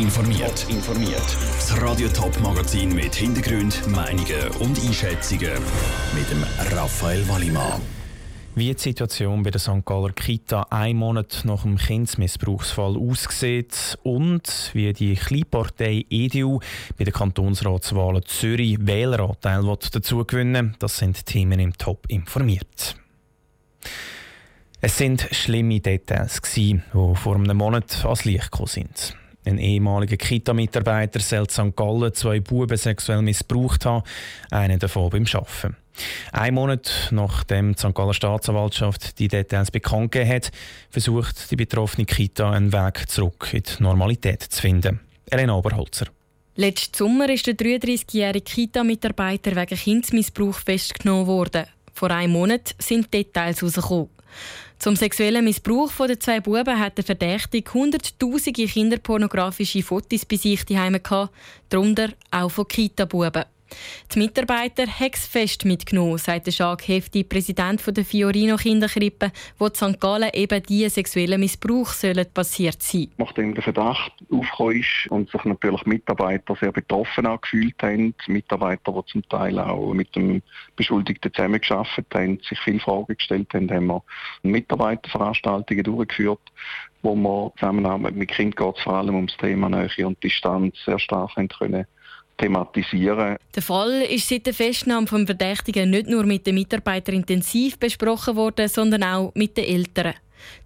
informiert. informiert. Das Radio Top Magazin mit Hintergrund, Meinungen und Einschätzungen mit dem Raphael Wallimann. Wie die Situation bei der St. Galler Kita ein Monat nach dem Kindsmissbrauchsfall aussieht und wie die Kleinpartei EDU bei den Kantonsratswahlen Zürich Wähleranteil dazu gewinnen das sind Themen im Top informiert. Es sind schlimme Details, die vor einem Monat ans Licht gekommen sind. Ein ehemaliger Kita-Mitarbeiter soll St. Gallen zwei Buben sexuell missbraucht haben, einen davon beim Arbeiten. Ein Monat nachdem die St. Galler Staatsanwaltschaft die Details bekannt gegeben hat, versucht die betroffene Kita einen Weg zurück in die Normalität zu finden. Elena Oberholzer. Letzten Sommer ist der 33-jährige Kita-Mitarbeiter wegen Kindsmissbrauch festgenommen worden. Vor einem Monat sind Details herausgekommen. Zum sexuellen Missbrauch der zwei Buben hat der Verdächtige hunderttausende kinderpornografische Fotos bei sich daheim gehabt, darunter auch von Kita-Buben. Die Mitarbeiter haben es fest mitgenommen, sagt der Jacques Hefti, Präsident der Fiorino Kinderkrippe, wo in St. Gallen eben diese sexuellen Missbrauch sollen passiert sein. Nachdem der Verdacht aufgekommen ist und sich natürlich Mitarbeiter sehr betroffen angefühlt haben, Mitarbeiter, die zum Teil auch mit dem Beschuldigten zusammengearbeitet haben, sich viele Fragen gestellt haben, haben wir Mitarbeiterveranstaltungen durchgeführt, wo wir zusammen mit Kindern vor allem ums Thema Nähe und Distanz sehr stark können thematisieren. Der Fall ist seit der Festnahme vom Verdächtigen nicht nur mit den Mitarbeitern intensiv besprochen worden, sondern auch mit den Eltern.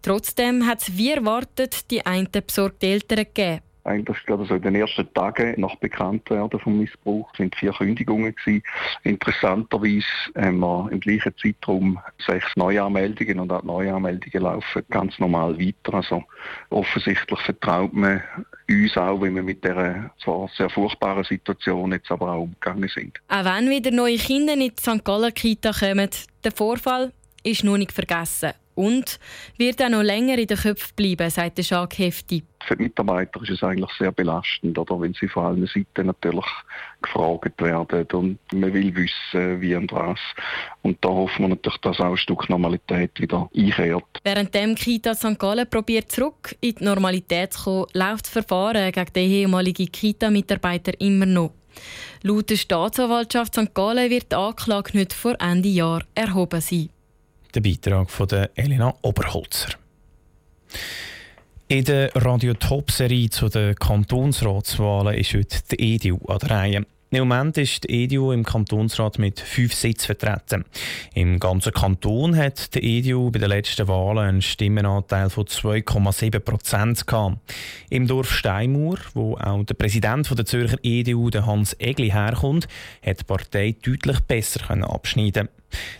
Trotzdem hat es wie erwartet die einen besorgte Eltern gegeben eigentlich gerade so in den ersten Tagen nach Bekanntwerden vom Missbrauch sind vier Kündigungen gewesen. Interessanterweise haben wir im gleichen Zeitraum sechs Neuanmeldungen und auch die Neuanmeldungen laufen ganz normal weiter. Also offensichtlich vertraut man uns auch, wie wir mit dieser zwar sehr furchtbaren Situation jetzt aber auch umgegangen sind. Auch wenn wieder neue Kinder in die St. Gallen Kita kommen, der Vorfall ist noch nicht vergessen und wird auch noch länger in den Köpfen bleiben, sagt der Jacques Hefti. Für die Mitarbeiter ist es eigentlich sehr belastend, oder, wenn sie von allen Seiten natürlich gefragt werden und man will wissen, wie und was. Und da hoffen wir natürlich, dass auch ein Stück Normalität wieder einkehrt. Während dem Kita St. Gallen probiert zurück in die Normalität zu kommen, läuft das Verfahren gegen den ehemaligen Kita-Mitarbeiter immer noch. Laut der Staatsanwaltschaft St. Gallen wird die Anklage nicht vor Ende Jahr erhoben sein. Der Beitrag von Elena Oberholzer. In der Radio Top Serie zu den Kantonsratswahlen ist heute die EDU an der Reihe. Im Moment ist die EDU im Kantonsrat mit fünf Sitzen vertreten. Im ganzen Kanton hat die EDU bei den letzten Wahlen einen Stimmenanteil von 2,7 Prozent. Im Dorf Steinmauer, wo auch der Präsident der Zürcher EDU, Hans Egli, herkommt, hat die Partei deutlich besser abschneiden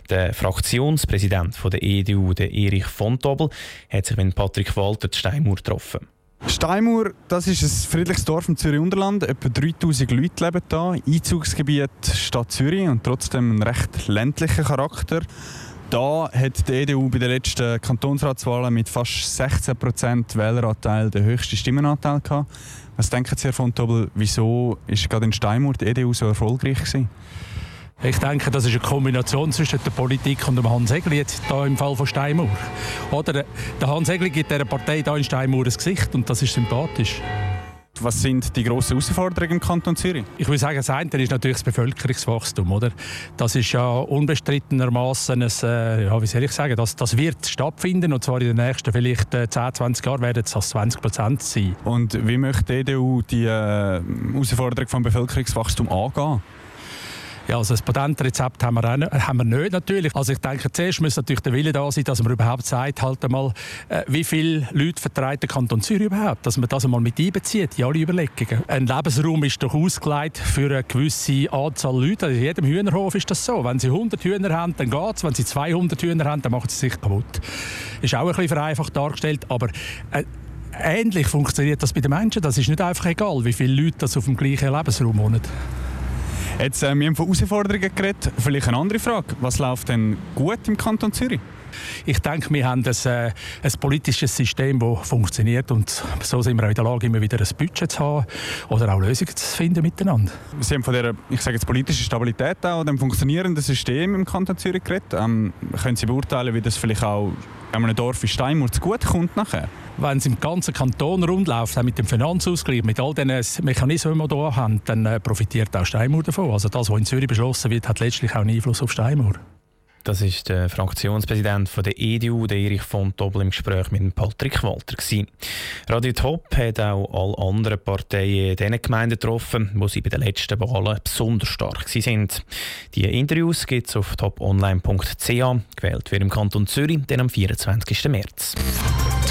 der Fraktionspräsident der EDU, der Erich von Tobel, hat sich mit Patrick Walter in Steinmauer getroffen. Steinmauer, das ist ein friedliches Dorf im Zürich-Unterland. Etwa 3000 Leute leben hier. Einzugsgebiet Stadt Zürich und trotzdem einen recht ländlichen Charakter. Da hat die EDU bei den letzten Kantonsratswahlen mit fast 16% Wähleranteil den höchsten Stimmenanteil gehabt. Was denken Sie, Herr von Tobel, wieso ist gerade in Steinmauer die EDU so erfolgreich gewesen? Ich denke, das ist eine Kombination zwischen der Politik und dem Hans Egli, jetzt hier im Fall von Steinmauer. Oder der Hans Egli gibt dieser Partei hier in Steinmauer ein Gesicht und das ist sympathisch. Was sind die grossen Herausforderungen im Kanton Zürich? Ich würde sagen, das eine ist natürlich das Bevölkerungswachstum. Oder? Das ist ja unbestrittenermaßen, ein, äh, ja, wie soll ich sagen, das, das wird stattfinden und zwar in den nächsten vielleicht 10, äh, 20 Jahren werden es 20 Prozent sein. Und wie möchte die EDU die äh, Herausforderung vom Bevölkerungswachstum angehen? Ja, also ein Patentrezept haben wir, auch, haben wir nicht natürlich. Also ich denke, zuerst muss natürlich der Wille da sein, dass man überhaupt sagt, halt einmal, äh, wie viele Leute vertreibt der Kanton Zürich überhaupt, dass man das einmal mit einbezieht in alle Überlegungen. Ein Lebensraum ist doch ausgelegt für eine gewisse Anzahl Leute. Also in jedem Hühnerhof ist das so. Wenn sie 100 Hühner haben, dann geht es. Wenn sie 200 Hühner haben, dann machen sie sich kaputt. Ist auch ein bisschen vereinfacht dargestellt, aber äh, ähnlich funktioniert das bei den Menschen. Das ist nicht einfach egal, wie viele Leute das auf dem gleichen Lebensraum wohnen. Jetzt, äh, wir haben von Herausforderungen geredet. Vielleicht eine andere Frage. Was läuft denn gut im Kanton Zürich? Ich denke, wir haben ein, äh, ein politisches System, das funktioniert und so sind wir auch in der Lage, immer wieder ein Budget zu haben oder auch Lösungen zu finden miteinander. Sie haben von der, ich sage jetzt, politischen Stabilität auch, dem funktionierenden System im Kanton Zürich geredet. Ähm, können Sie beurteilen, wie das vielleicht auch einem Dorf wie Steinmauer zu gut kommt nachher? Wenn es im ganzen Kanton rund läuft, mit dem Finanzausgleich, mit all den Mechanismen, die wir hier haben, dann äh, profitiert auch Steinmauer davon. Also das, was in Zürich beschlossen wird, hat letztlich auch einen Einfluss auf Steinmauer. Das ist der Fraktionspräsident von der EDU, der Erich von Tobel, im Gespräch mit Patrick Walter. Gewesen. Radio Top hat auch alle anderen Parteien in diesen Gemeinden getroffen, wo sie bei den letzten Wahlen besonders stark sind. Die Interviews gibt es auf toponline.ch. Gewählt wird im Kanton Zürich dann am 24. März.